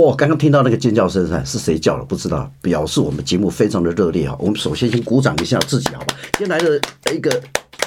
哇，刚刚听到那个尖叫声是谁叫的？不知道，表示我们节目非常的热烈哈。我们首先先鼓掌一下自己，好吧？今天来了一个，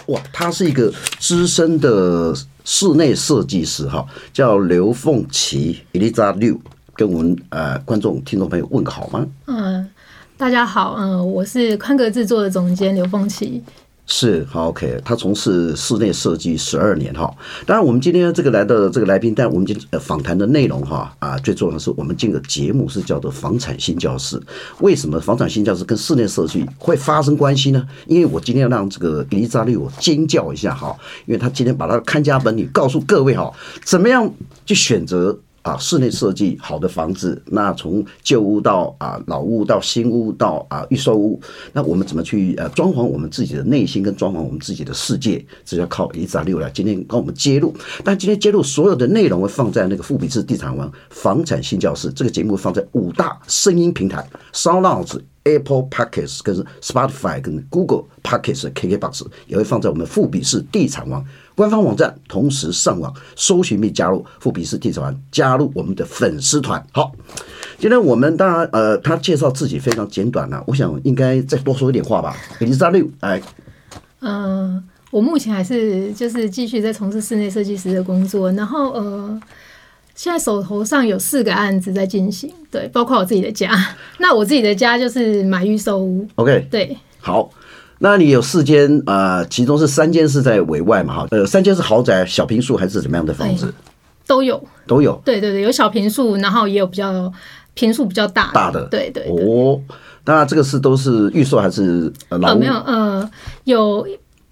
哇，他是一个资深的室内设计师哈，叫刘凤琪 Eliza Liu，跟我们呃观众听众朋友问个好吗？嗯，大家好，嗯，我是宽格制作的总监刘凤琪。是好，OK。他从事室内设计十二年哈。当然，我们今天这个来的这个来宾，但我们今天访谈的内容哈啊，最重要的是我们这个节目是叫做房产新教室。为什么房产新教室跟室内设计会发生关系呢？因为我今天要让这个 Eliza Liu 尖叫一下哈，因为他今天把他的看家本领告诉各位哈，怎么样去选择。啊，室内设计好的房子，那从旧屋到啊老屋到新屋到啊预售屋，那我们怎么去呃装潢我们自己的内心跟装潢我们自己的世界，这要靠 Eliza Liu 来今天跟我们揭露。但今天揭露所有的内容会放在那个富比士地产王房产新教室这个节目放在五大声音平台，SoundOn Apple Podcasts 跟 Spotify 跟 Google Podcasts KKBox 也会放在我们富比士地产王官方网站，同时上网搜寻并加入富比士地产团，加入我们的粉丝团。好，今天我们当然呃，他介绍自己非常简短了，啊，我想应该再多说一点话吧。Eliza Liu，哎，嗯，我目前还是就是继续在从事室内设计师的工作，然后呃。现在手头上有四个案子在进行，对，包括我自己的家。那我自己的家就是买预售屋。OK，对，好。那你有四间，呃，其中是三间是在委外嘛？哈，呃，三间是豪宅、小平数还是怎么样的房子？都有，都有。对对对，有小平数，然后也有比较平数比较大的大的。对对，对。哦，当然这个是都是预售还是呃老？呃，没有，呃，有。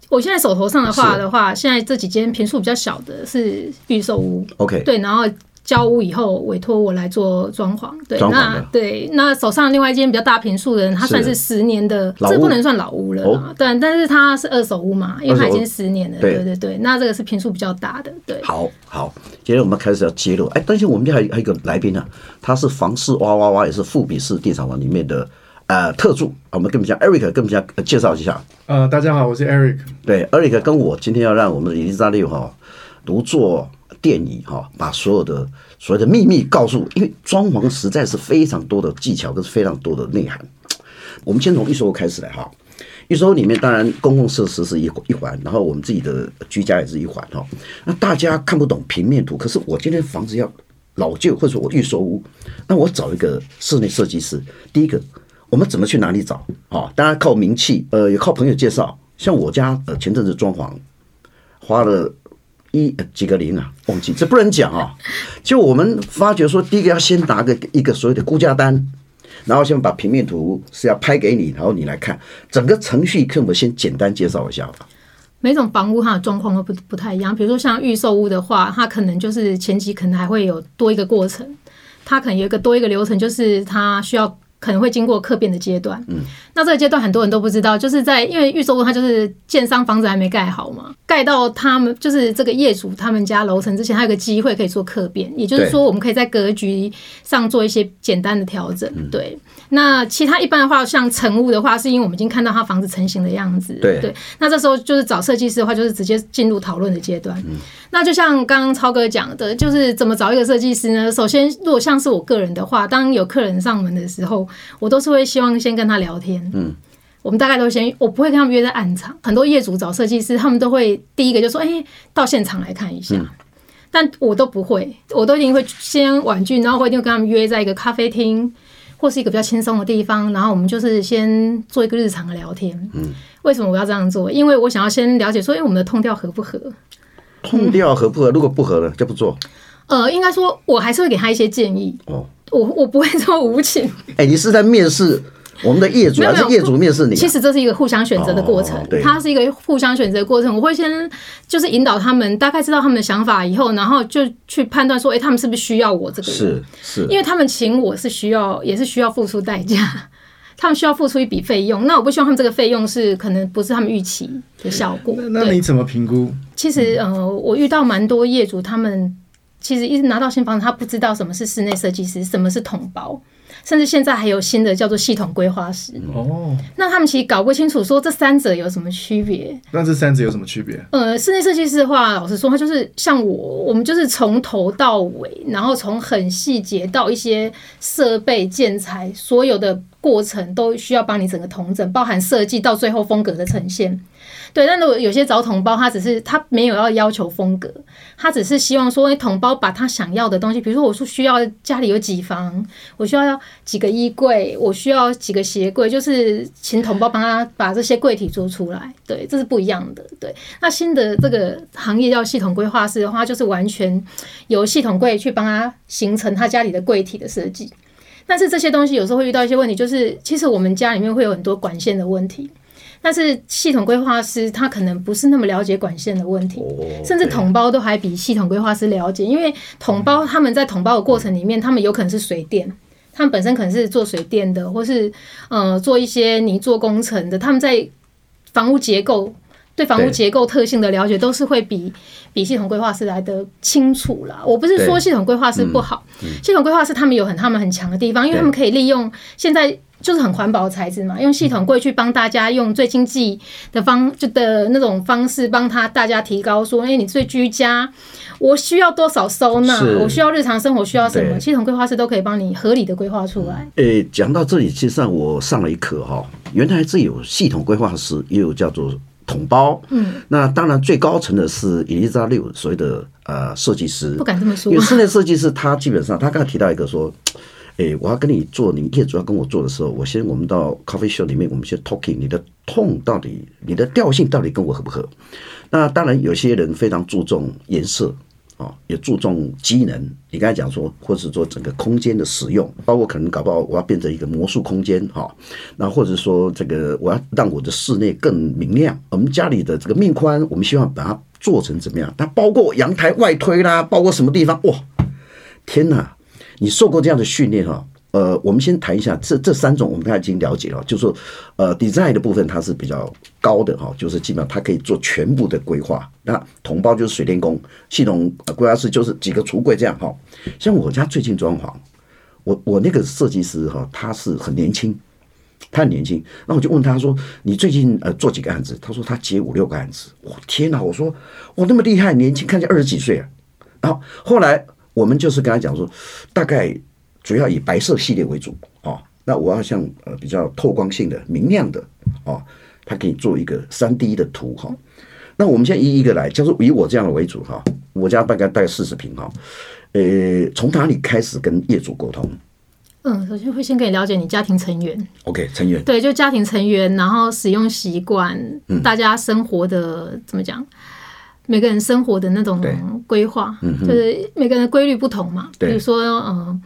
我现在手头上的话的话，现在这几间平数比较小的是预售屋。OK，对，然后。交屋以后委托我来做装潢，对，那对，那手上另外一间比较大平数的人，他算是十年的，这不能算老屋了，哦、对，但是他是二手屋嘛，因为他已经十年了，对。对对，那这个是平数比较大的，对。好好，今天我们开始要揭露，哎，但是我们这还有还有一个来宾呢、啊，他是房市哇哇哇，也是富比士地产王里面的呃特助，我们跟我们讲 Eric，跟我们讲介绍一下。呃，大家好，我是 Eric，对，Eric 跟我今天要让我们的 Eliza Liu 哈独坐。电椅哈，把所有的所有的秘密告诉，因为装潢实在是非常多的技巧跟非常多的内涵。我们先从预售屋开始来哈，预售屋里面当然公共设施是一一环，然后我们自己的居家也是一环哈。那大家看不懂平面图，可是我今天房子要老旧，或者说我预售屋，那我找一个室内设计师。第一个，我们怎么去哪里找啊？当然靠名气，呃，也靠朋友介绍。像我家呃前阵子装潢花了。一几个零啊？忘记这不能讲啊！就我们发觉说，第一个要先拿个一个所谓的估价单，然后先把平面图是要拍给你，然后你来看整个程序，可我们先简单介绍一下吧。每种房屋它的状况都不不太一样，比如说像预售屋的话，它可能就是前期可能还会有多一个过程，它可能有一个多一个流程，就是它需要。可能会经过客变的阶段，嗯，那这个阶段很多人都不知道，就是在因为预售屋它就是建商房子还没盖好嘛，盖到他们就是这个业主他们家楼层之前，还有个机会可以做客变，也就是说我们可以在格局上做一些简单的调整，对。那其他一般的话，像成屋的话，是因为我们已经看到它房子成型的样子，对对。那这时候就是找设计师的话，就是直接进入讨论的阶段。嗯，那就像刚刚超哥讲的，就是怎么找一个设计师呢？首先，如果像是我个人的话，当有客人上门的时候，我都是会希望先跟他聊天。嗯，我们大概都先，我不会跟他们约在暗场。很多业主找设计师，他们都会第一个就说：“哎，到现场来看一下。”但我都不会，我都一定会先婉拒，然后会一定会跟他们约在一个咖啡厅。或是一个比较轻松的地方，然后我们就是先做一个日常的聊天。嗯，为什么我要这样做？因为我想要先了解说，哎，我们的 tone 调合不合？tone 调合不合？如果不合了，就不做。呃，应该说，我还是会给他一些建议。哦，我我不会这么无情。哎，你是在面试？我们的业主还是业主面试你？其实这是一个互相选择的过程，它是一个互相选择的过程。我会先就是引导他们，大概知道他们的想法以后，然后就去判断说，哎，他们是不是需要我这个人？是是，因为他们请我是需要，也是需要付出代价，他们需要付出一笔费用。那我不希望他们这个费用是可能不是他们预期的效果。那你怎么评估？其实呃，我遇到蛮多业主，他们其实一直拿到新房子，他不知道什么是室内设计师，什么是统包。甚至现在还有新的叫做系统规划师。哦，那他们其实搞不清楚说这三者有什么区别。那这三者有什么区别？呃，室内设计师的话，老实说，他就是像我，我们就是从头到尾，然后从很细节到一些设备建材，所有的过程都需要帮你整个统整，包含设计到最后风格的呈现。对，但如果有些找统包，他只是他没有要要求风格，他只是希望说，哎，统包把他想要的东西，比如说我说需要家里有几房，我需要要几个衣柜，我需要几个鞋柜，就是请统包帮他把这些柜体做出来。对，这是不一样的。对，那新的这个行业叫系统规划师的话，就是完全由系统柜去帮他形成他家里的柜体的设计。但是这些东西有时候会遇到一些问题，就是其实我们家里面会有很多管线的问题。但是系统规划师他可能不是那么了解管线的问题，甚至统包都还比系统规划师了解，因为统包他们在统包的过程里面，他们有可能是水电，他们本身可能是做水电的，或是呃做一些泥做工程的，他们在房屋结构对房屋结构特性的了解都是会比比系统规划师来的清楚啦。我不是说系统规划师不好，系统规划师他们有很他们很强的地方，因为他们可以利用现在。就是很环保的材质嘛，用系统柜去帮大家用最经济的方就的那种方式帮他大家提高说，哎、欸，你最居家，我需要多少收纳，我需要日常生活需要什么，系统规划师都可以帮你合理的规划出来。诶、欸，讲到这里，其实上我上了一课哈，原来这有系统规划师，也有叫做统包。嗯，那当然最高层的是 Eliza Liu 所谓的呃设计师，不敢这么说，因为室内设计师他基本上他刚才提到一个说。诶、我要跟你做，你业主要跟我做的时候，我先我们到 coffee shop 里面，我们先 talking，你的痛到底，你的调性到底跟我合不合？那当然，有些人非常注重颜色啊，也注重机能。你刚才讲说，或是说整个空间的使用，包括可能搞不好我要变成一个魔术空间哈，那或者说这个我要让我的室内更明亮。我们家里的这个面宽，我们希望把它做成怎么样？它包括阳台外推啦，包括什么地方？哇，天哪！你受过这样的训练哈？呃，我们先谈一下这这三种，我们刚才已经了解了，就是说，呃，design 的部分它是比较高的哈，就是基本上它可以做全部的规划。那同胞就是水电工，系统规划师就是几个橱柜这样哈。像我家最近装潢，我我那个设计师哈，他是很年轻，他很年轻。那我就问他说：“你最近呃做几个案子？”他说：“他接五六个案子。”我天哪！我说：“我那么厉害，年轻，看起来二十几岁啊。”然后后来。我们就是跟他讲说，大概主要以白色系列为主啊。那我要像呃比较透光性的、明亮的啊，它可以做一个三 D 的图哈。那我们现在一一个来，就是以我这样的为主哈。我家大概大概四十平哈。呃，从哪里开始跟业主沟通？嗯，首先会先可以了解你家庭成员。OK，成员。对，就家庭成员，然后使用习惯，大家生活的怎么讲？每个人生活的那种规划，就是每个人的规律不同嘛。比如说，嗯，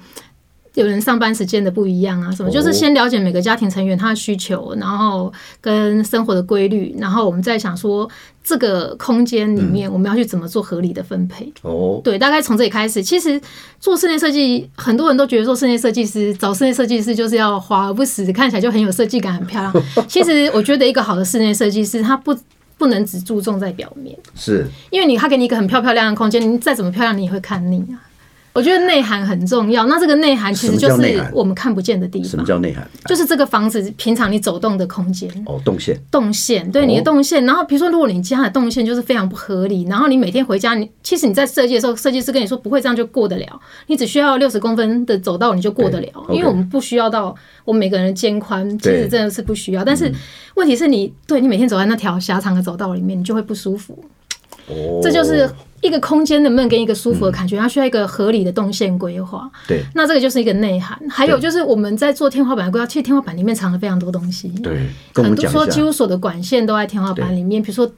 有人上班时间的不一样啊，什么，就是先了解每个家庭成员他的需求，然后跟生活的规律，然后我们再想说这个空间里面我们要去怎么做合理的分配。哦，对，大概从这里开始。其实做室内设计，很多人都觉得做室内设计师找室内设计师就是要华而不实，看起来就很有设计感，很漂亮。其实我觉得一个好的室内设计师，他不。不能只注重在表面，是因为你他给你一个很漂漂亮的空间，你再怎么漂亮，你也会看腻啊。我觉得内涵很重要，那这个内涵其实就是我们看不见的地方。什么叫内涵？就是这个房子平常你走动的空间哦，动线，动线，对你的动线。然后比如说，如果你家的动线就是非常不合理，然后你每天回家，你其实你在设计的时候，设计师跟你说不会这样就过得了，你只需要六十公分的走道你就过得了，因为我们不需要到我们每个人的肩宽，其实真的是不需要。但是问题是你对你每天走在那条狭长的走道里面，你就会不舒服。哦，这就是。一个空间能不能给一个舒服的感觉？它需要一个合理的动线规划。对，那这个就是一个内涵。还有就是我们在做天花板的规划，其实天花板里面藏了非常多东西。对，很多说几乎所有的管线都在天花板里面，比如说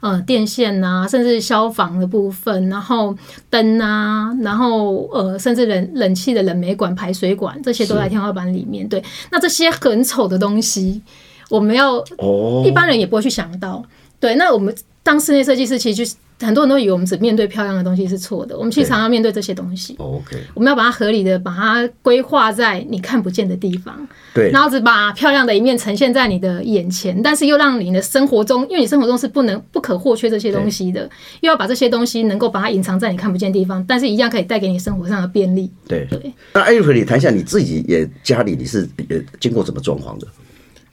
呃电线啊，甚至消防的部分，然后灯啊，然后呃甚至冷冷气的冷媒管、排水管这些都在天花板里面。对，那这些很丑的东西，我们要一般人也不会去想到。对，那我们当室内设计师，其实就是。很多人都以为我们只面对漂亮的东西是错的，我们其实常常面对这些东西。OK，我们要把它合理的把它规划在你看不见的地方，对，然后只把漂亮的一面呈现在你的眼前，但是又让你的生活中，因为你生活中是不能不可或缺这些东西的，又要把这些东西能够把它隐藏在你看不见的地方，但是一样可以带给你生活上的便利。对对。那艾瑞克，你谈一下你自己也家里你是也经过怎么装潢的？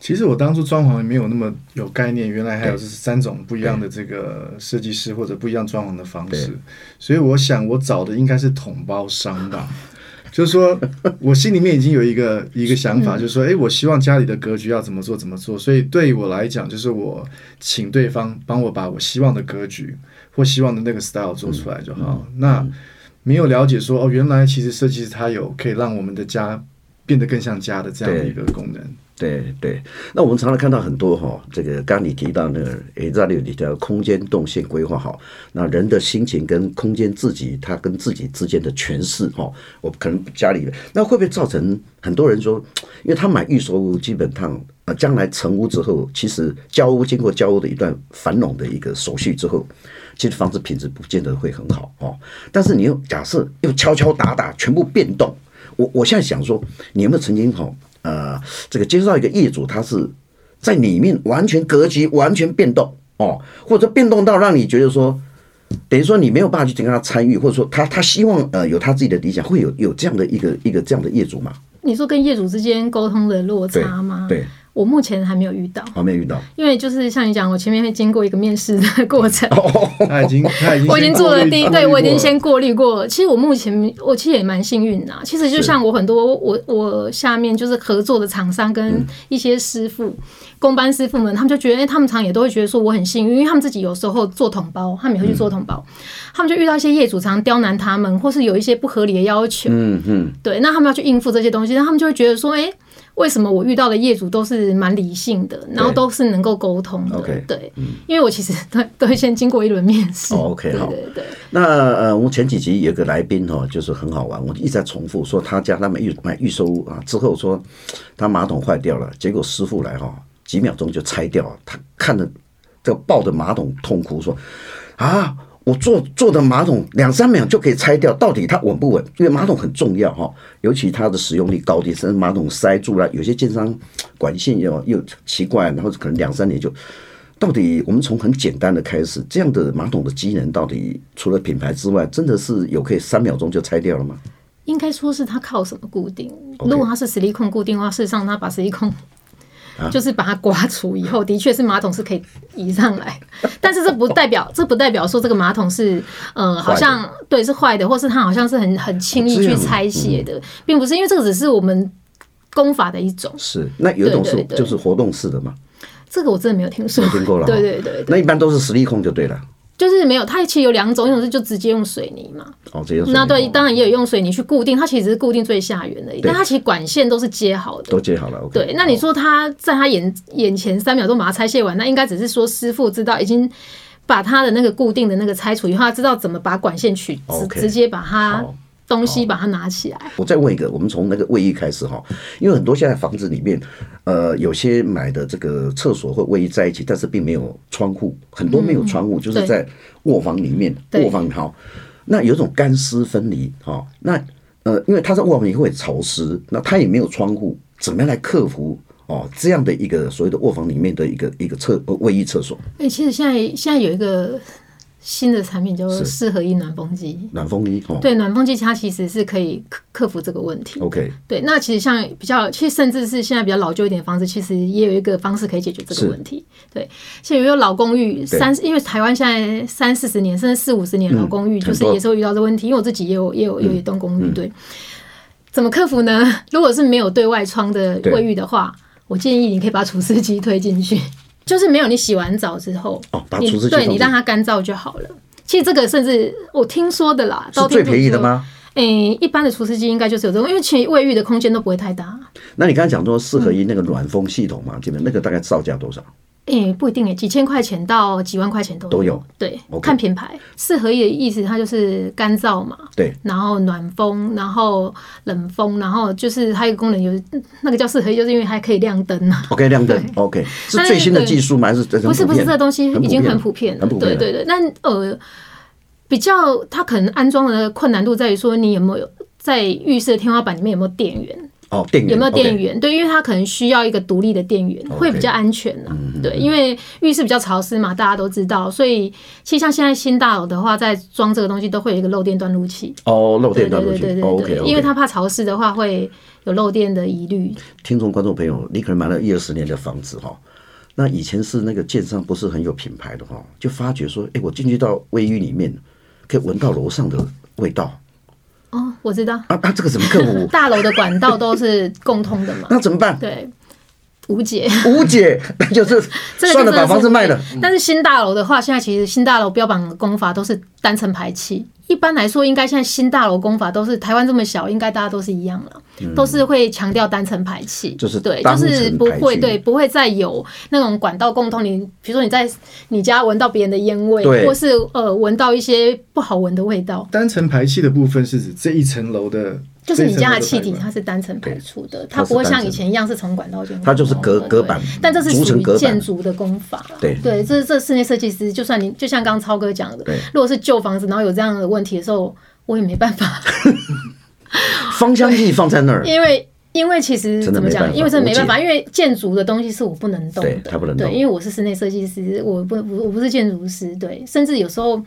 其实我当初装潢也没有那么有概念，原来还有这三种不一样的这个设计师或者不一样装潢的方式，所以我想我找的应该是统包商吧。就是说我心里面已经有一个一个想法，就是说，哎，我希望家里的格局要怎么做怎么做。所以对我来讲，就是我请对方帮我把我希望的格局或希望的那个 style 做出来就好。那没有了解说，哦，原来其实设计师他有可以让我们的家变得更像家的这样的一个功能。对对，那我们常常看到很多哈，这个刚刚你提到那个 Azario 里的空间动线规划好，那人的心情跟空间自己，他跟自己之间的诠释哈，我可能家里那会不会造成很多人说，因为他买预售屋，基本上呃将来成屋之后，其实交屋经过交屋的一段繁荣的一个手续之后，其实房子品质不见得会很好哦。但是你又假设又敲敲打打全部变动，我我现在想说，你有没有曾经哈？呃，这个接触到一个业主，他是在里面完全格局完全变动哦，或者变动到让你觉得说，等于说你没有办法去跟他参与，或者说他他希望呃有他自己的理想，会有有这样的一个一个这样的业主吗？你说跟业主之间沟通的落差吗？对。对我目前还没有遇到，还没有遇到，因为就是像你讲，我前面会经过一个面试的过程，他已经他已经，我已经做了第一，对我已经先过滤过。其实我目前我其实也蛮幸运的，其实就像我很多我我下面就是合作的厂商跟一些师傅、工班师傅们，他们就觉得，哎，他们常也都会觉得说我很幸运，因为他们自己有时候做统包，他们也会去做统包，他们就遇到一些业主常刁难他们，或是有一些不合理的要求，嗯嗯，对，那他们要去应付这些东西，那他们就会觉得说，哎。为什么我遇到的业主都是蛮理性的，然后都是能够沟通的？对，因为我其实 都都会先经过一轮面试。OK，好。那呃，我们前几集有个来宾哈，就是很好玩，我一直在重复说他家他们预买预售屋啊，之后说他马桶坏掉了，结果师傅来哈，几秒钟就拆掉了，他看着这个抱着马桶痛哭说啊。我坐坐的马桶两三秒就可以拆掉，到底它稳不稳？因为马桶很重要哈，尤其它的使用率高低，甚至马桶塞住了，有些建商管线又又奇怪，然后可能两三年就。到底我们从很简单的开始，这样的马桶的机能到底除了品牌之外，真的是有可以三秒钟就拆掉了吗？应该说是它靠什么固定？如果它是矽利康固定的话，事实上它把实力控康。就是把它刮除以后，的确是马桶是可以移上来，但是这不代表，这不代表说这个马桶是，嗯，好像对是坏的，或是它好像是很很轻易去拆卸的，并不是，因为这个只是我们功法的一种。是，那有一种是就是活动式的嘛？这个我真的没有听说，没听过了。对对对，那一般都是实力控就对了。就是没有，它其实有两种，一种是就直接用水泥嘛。哦，直接用水泥。那对，当然也有用水泥去固定，它其实是固定最下缘的，但它其实管线都是接好的，都接好了。OK。对，那你说他在他眼眼前三秒钟把它拆卸完，那应该只是说师傅知道已经把他的那个固定的那个拆除以后，他知道怎么把管线取直直接把它。东西把它拿起来。我再问一个，我们从那个卫浴开始哈，因为很多现在房子里面，呃，有些买的这个厕所或卫浴在一起，但是并没有窗户，很多没有窗户，就是在卧房里面，卧房哈，那有一种干湿分离哈，那呃，因为它在卧房里会潮湿，那它也没有窗户，怎么样来克服哦这样的一个所谓的卧房里面的一个一个厕卫浴厕所？哎，其实现在现在有一个。新的产品就是四合一暖风机，暖风机哦，对，暖风机它其实是可以克克服这个问题。OK，对，那其实像比较，其实甚至是现在比较老旧一点的房子，其实也有一个方式可以解决这个问题。对，现在有老公寓三，因为台湾现在三四十年甚至四五十年老公寓，就是也是会遇到这个问题。因为我自己也有也有有一栋公寓，对，怎么克服呢？如果是没有对外窗的卫浴的话，我建议你可以把除湿机推进去。就是没有你洗完澡之后，哦，把除湿对你让它干燥就好了。其实这个甚至我听说的啦，是最便宜的吗？诶、欸，一般的除湿机应该就是有这种，因为其实卫浴的空间都不会太大。那你刚才讲说四合一那个暖风系统嘛，基本、嗯、那个大概造价多少？诶、欸，不一定诶，几千块钱到几万块钱都有。都有。对，okay. 看品牌。四合一的意思，它就是干燥嘛。对。然后暖风，然后冷风，然后就是它一个功能有那个叫四合一，就是因为还可以亮灯啊。OK，亮灯。OK，是最新的技术吗？还是不是不是这个东西已经很普遍了。对对对。那呃，比较它可能安装的困难度在于说，你有没有在浴室天花板里面有没有电源？哦，电源有没有电源.对，因为它可能需要一个独立的电源.会比较安全呢、啊。对，因为浴室比较潮湿嘛，大家都知道，所以其实像现在新大楼的话，在装这个东西都会有一个漏电断路器。哦，漏电断路器，对对对.因为它怕潮湿的话会有漏电的疑虑。听众观众朋友，你可能买了一二十年的房子哈，那以前是那个建商不是很有品牌的哈，就发觉说，哎，我进去到卫浴里面，可以闻到楼上的味道。哦，我知道。啊，那这个怎么克服？大楼的管道都是共通的嘛？那怎么办？对，无解。无解，那 就是算了，把房子卖了。但是新大楼的话，现在其实新大楼标榜的工法都是单层排气。一般来说，应该现在新大楼工法都是台湾这么小，应该大家都是一样了，嗯、都是会强调单层排气，就是对，就是不会对，不会再有那种管道共通。你比如说你在你家闻到别人的烟味，或是呃闻到一些不好闻的味道。单层排气的部分是指这一层楼的。就是你家的气体，它是单层排出的，它不会像以前一样是从管道进。它就是隔隔板，但这是属于建筑的工法。对对，这这室内设计师，就算你就像刚刚超哥讲的，如果是旧房子，然后有这样的问题的时候，我也没办法。芳香剂放在那儿，因为因为其实怎么讲？因为这没办法，因为建筑的东西是我不能动的，它不能动。对，因为我是室内设计师，我不不我不是建筑师，对，甚至有时候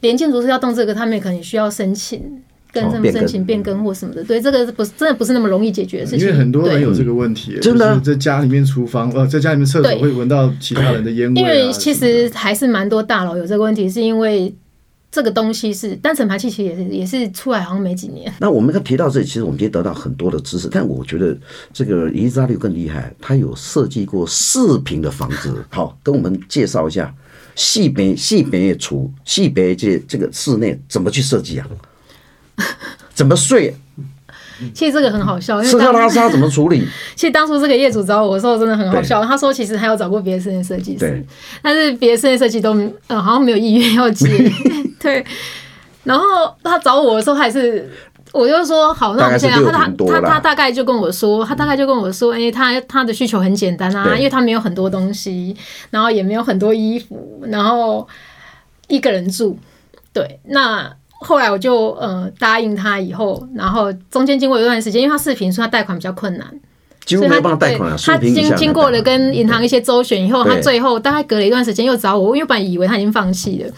连建筑师要动这个，他们也可能需要申请。跟什么申请变更或什么的，对，这个不是真的不是那么容易解决的事情。因为很多人有这个问题，真的在家里面厨房呃，在家里面厕所会闻到其他人的烟味。因为其实还是蛮多大佬有这个问题，是因为这个东西是单层排气，其实也是也是出来好像没几年。那我们刚提到这里，其实我们今天得到很多的知识，但我觉得这个伊丽莎绿更厉害，他有设计过四平的房子。好，跟我们介绍一下细北细北厨细北这这个室内怎么去设计啊？怎么睡？其实这个很好笑，因为吃喝拉撒 怎么处理？其实当初这个业主找我的时候真的很好笑。他说其实他有找过别的室内设计师，但是别的室内设计都呃好像没有意愿要接。对，然后他找我的时候还是，我就说好，那我们现在他他他他大概就跟我说，他大概就跟我说，哎、欸，他他的需求很简单啊，因为他没有很多东西，然后也没有很多衣服，然后一个人住，对，那。后来我就呃答应他以后，然后中间经过一段时间，因为他视频，所以他贷款比较困难，所以他贷款他经经过了跟银行一些周旋以后，他最后大概隔了一段时间又找我，因为本来以为他已经放弃了，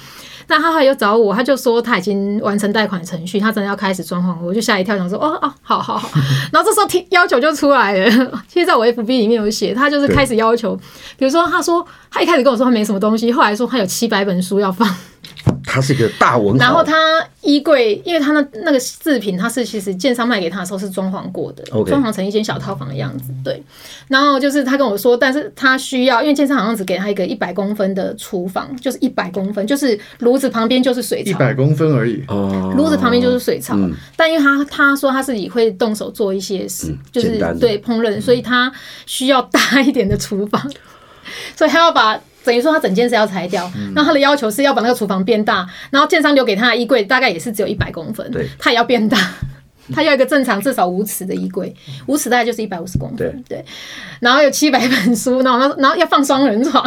那他后来又找我，他就说他已经完成贷款程序，他真的要开始装潢，我就吓一跳，想说哦哦，好好好，然后这时候提要求就出来了，其实在我 FB 里面有写，他就是开始要求，比如说他说他一开始跟我说他没什么东西，后来说他有七百本书要放。它是一个大文豪，然后他衣柜，因为他那那个饰品，他是其实建商卖给他的时候是装潢过的，装潢成一间小套房的样子。对，然后就是他跟我说，但是他需要，因为建商好像只给他一个一百公分的厨房，就是一百公分，就是炉子旁边就是水槽，一百公分而已。哦，炉子旁边就是水槽，嗯、但因为他他说他自己会动手做一些事，嗯、就是对烹饪，所以他需要大一点的厨房，所以他要把。等于说他整间是要拆掉，那、嗯、他的要求是要把那个厨房变大，然后建商留给他的衣柜大概也是只有一百公分，对，他也要变大，他要一个正常至少五尺的衣柜，五尺大概就是一百五十公分，对，对，然后有七百本书，然后然后要放双人床。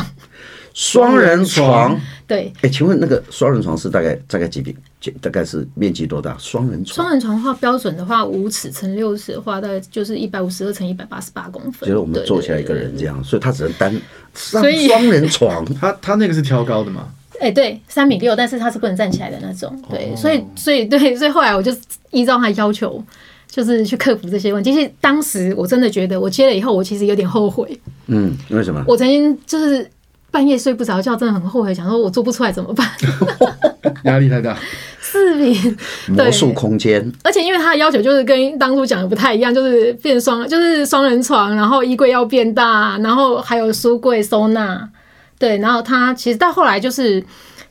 双人床，对，哎、欸，请问那个双人床是大概大概几平？大概是面积多大？双人床，双人床的话，标准的话，五尺乘六尺的话，大概就是一百五十二乘一百八十八公分。就是我们坐起来一个人这样，所以他只能单双双人床。他他那个是挑高的吗？哎、欸，对，三米六，但是他是不能站起来的那种。对，所以所以对，所以后来我就依照他要求，就是去克服这些问题。其实当时我真的觉得，我接了以后，我其实有点后悔。嗯，为什么？我曾经就是。半夜睡不着觉，真的很后悔，想说我做不出来怎么办？压力太大。视频魔术空间，而且因为他的要求就是跟当初讲的不太一样，就是变双，就是双人床，然后衣柜要变大，然后还有书柜收纳。对，然后他其实到后来就是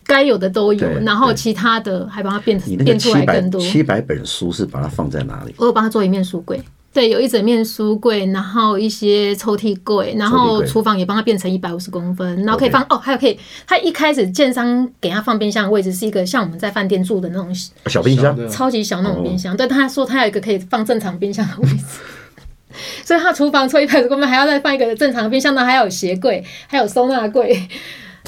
该有的都有，然后其他的还帮他变变出来更多。七百本书是把它放在哪里？我有帮他做一面书柜。对，有一整面书柜，然后一些抽屉柜，然后厨房也帮他变成一百五十公分，然后可以放哦，还有可以，他一开始建商给他放冰箱的位置是一个像我们在饭店住的那种小冰箱，超级小那种冰箱。对，他说他有一个可以放正常冰箱的位置，所以他厨房抽一百五十公分，还要再放一个正常冰箱，那还有鞋柜，还有收纳柜。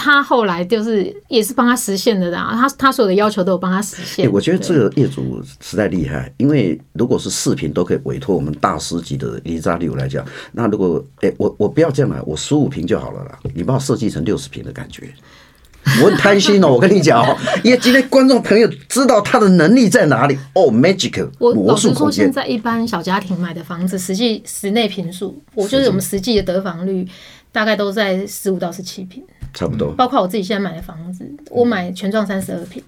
他后来就是也是帮他实现的啦，他他所有的要求都有帮他实现。我觉得这个业主实在厉害，因为如果是视频都可以委托我们大师级的李扎六来讲，那如果哎我我不要这样来，我十五平就好了啦，你帮我设计成六十平的感觉，我很贪心哦，我跟你讲哦，因为今天观众朋友知道他的能力在哪里哦，magic 魔术空间。说现在一般小家庭买的房子，实际室内平数，我就是我们实际的得房率大概都在十五到十七坪。差不多，包括我自己现在买的房子，我买全幢三十二平，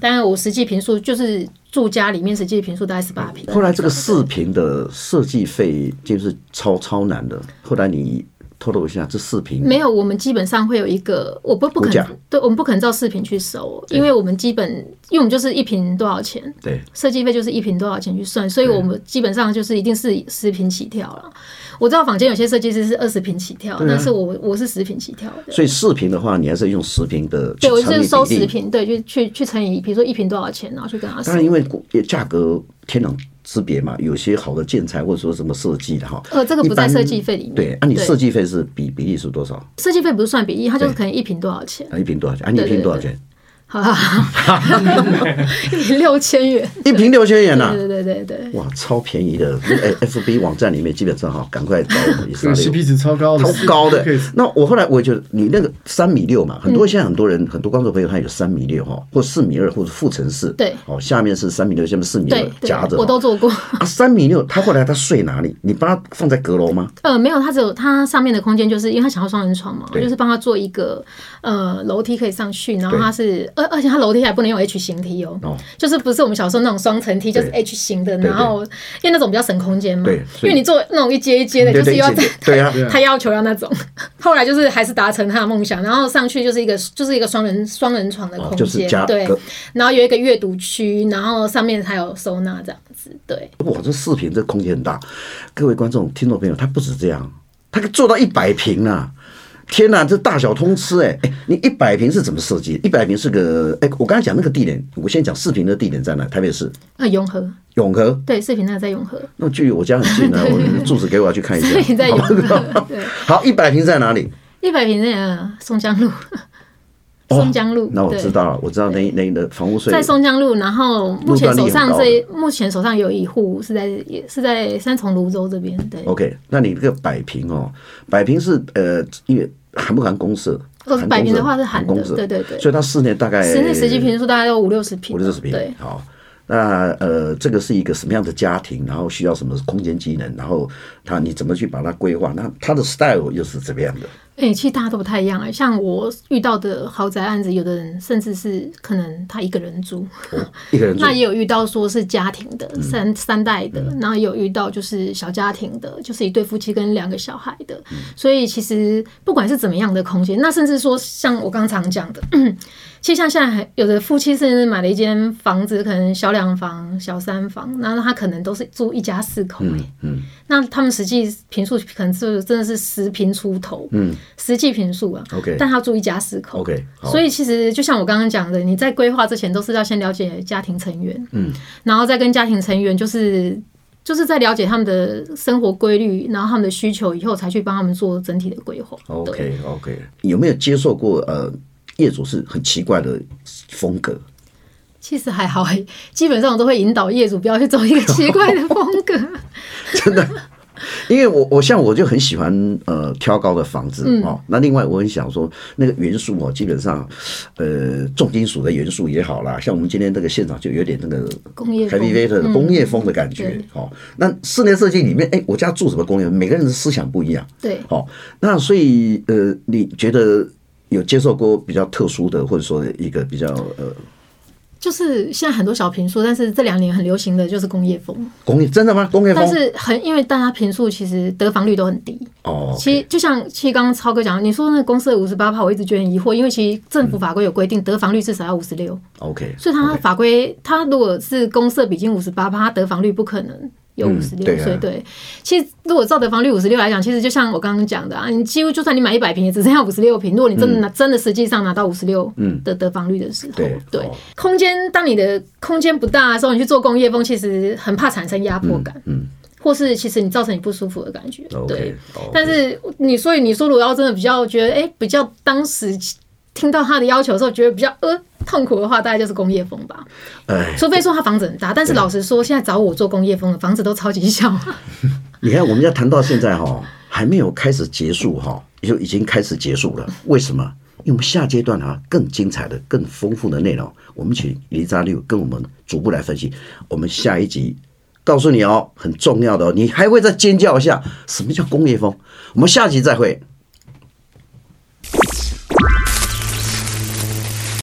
当然我实际平数就是住家里面实际平数大概是八平。后来这个四平的设计费就是超超难的，后来你透露一下这视频没有，我们基本上会有一个，我不不可能，对，我们不可能照视频去收，因为我们基本，因为我们就是一瓶多少钱，对，设计费就是一瓶多少钱去算，所以我们基本上就是一定是十瓶起跳了。我知道坊间有些设计师是二十瓶起跳，但是我我是十瓶起跳的。所以四坪的话，你还是用十瓶的。对，我就是收十瓶，对，就去去乘以，比如说一瓶多少钱，然后去跟他说。当然，因为价格天壤之别嘛，有些好的建材或者说什么设计的哈。呃，这个不在设计费里面。对，那你设计费是比比例是多少？设计费不是算比例，它就是可能一平多少钱。啊，一平多少钱？啊，你一平多少钱？好好好，一瓶六千元，一瓶六千元呐！对对对对，哇，超便宜的！哎，FB 网站里面基本上哈，赶快找我一下。CP 值超高的，超高的。那我后来我也觉得，你那个三米六嘛，很多现在很多人很多观众朋友他有三米六哈，或四米二或者负层式。对，哦，下面是三米六，下面四米二夹着。我都做过。啊，三米六，他后来他睡哪里？你帮他放在阁楼吗？呃，没有，他只有他上面的空间，就是因为他想要双人床嘛，就是帮他做一个呃楼梯可以上去，然后他是而而且它楼梯还。不能用 H 型梯哦，就是不是我们小时候那种双层梯，就是 H 型的，然后因为那种比较省空间嘛，因为你做那种一阶一阶的，就是要对啊，他要求要那种，后来就是还是达成他的梦想，然后上去就是一个就是一个双人双人床的空间，对，然后有一个阅读区，然后上面还有收纳这样子，对。哇，这视频这空间很大，各位观众听众朋友，他不止这样，他可以做到一百平啊。天呐，这大小通吃哎哎，你一百平是怎么设计？一百平是个哎，我刚才讲那个地点，我先讲四平的地点在哪？台北市啊，永和。永和对，四平那个在永和。那距离我家很近啊，我住址给我要去看一下。四坪在永和。好，一百平在哪里？一百平在松江路。松江路。那我知道了，我知道那那的房屋税在松江路，然后目前手上这目前手上有一户是在也是在三重泸州这边。对。OK，那你这个百平哦，百平是呃，因为。含不含公设？哦，百平的话是含公设，对对对。所以它室内大概室内实际坪数大概有五六十平，五六十平。对，好。那呃，这个是一个什么样的家庭？然后需要什么空间机能？然后他你怎么去把它规划？那他的 style 又是怎么样的？哎、欸，其实大家都不太一样哎、欸。像我遇到的豪宅案子，有的人甚至是可能他一个人住，哦、一个人住。那也有遇到说是家庭的，嗯、三三代的，然后也有遇到就是小家庭的，就是一对夫妻跟两个小孩的。嗯、所以其实不管是怎么样的空间，那甚至说像我刚常讲的。其实像现在还有的夫妻甚至买了一间房子，可能小两房、小三房，那他可能都是住一家四口、欸。嗯，嗯，那他们实际平数可能是真的是十平出头。嗯，实际平数啊。OK，但他住一家四口。OK，所以其实就像我刚刚讲的，你在规划之前都是要先了解家庭成员。嗯，然后再跟家庭成员就是就是在了解他们的生活规律，然后他们的需求以后，才去帮他们做整体的规划。Okay, okay. 有没有接受过呃？业主是很奇怪的风格，其实还好，基本上我都会引导业主不要去走一个奇怪的风格。真的，因为我我像我就很喜欢呃挑高的房子、嗯、哦。那另外我很想说那个元素哦，基本上呃重金属的元素也好啦，像我们今天这个现场就有点那个工业 heavy 的工业风的感觉、嗯、哦。那室内设计里面，哎，我家住什么工业？每个人的思想不一样，对，哦。那所以呃，你觉得？有接受过比较特殊的，或者说一个比较呃，就是现在很多小平数，但是这两年很流行的就是工业风。工业真的吗？工业风，但是很因为大家平数其实得房率都很低哦。Okay、其实就像其实刚刚超哥讲，你说那个公设五十八趴，我一直觉得很疑惑，因为其实政府法规有规定，得房率至少要五十六。OK，所以它法规它如果是公社比金五十八趴，它得房率不可能有五十六岁。嗯、对、其实如果照得房率五十六来讲，其实就像我刚刚讲的啊，你几乎就算你买一百平，也只剩下五十六平。如果你真的拿、嗯、真的实际上拿到五十六的得房率的时候，对，空间当你的空间不大的时候，你去做工业风，其实很怕产生压迫感。嗯。嗯或是其实你造成你不舒服的感觉，okay, 对。Okay. 但是你所以你说如果要真的比较觉得哎、欸、比较当时听到他的要求的时候觉得比较呃痛苦的话，大概就是工业风吧。哎，除非说他房子很大，但是老实说，现在找我做工业风的房子都超级小。你看，我们要谈到现在哈，还没有开始结束哈，就已经开始结束了。为什么？因为我们下阶段啊更精彩的、更丰富的内容，我们请李扎六跟我们逐步来分析。我们下一集。告诉你哦，很重要的哦，你还会再尖叫一下，什么叫工业风？我们下集再会。